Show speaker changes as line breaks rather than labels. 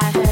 because I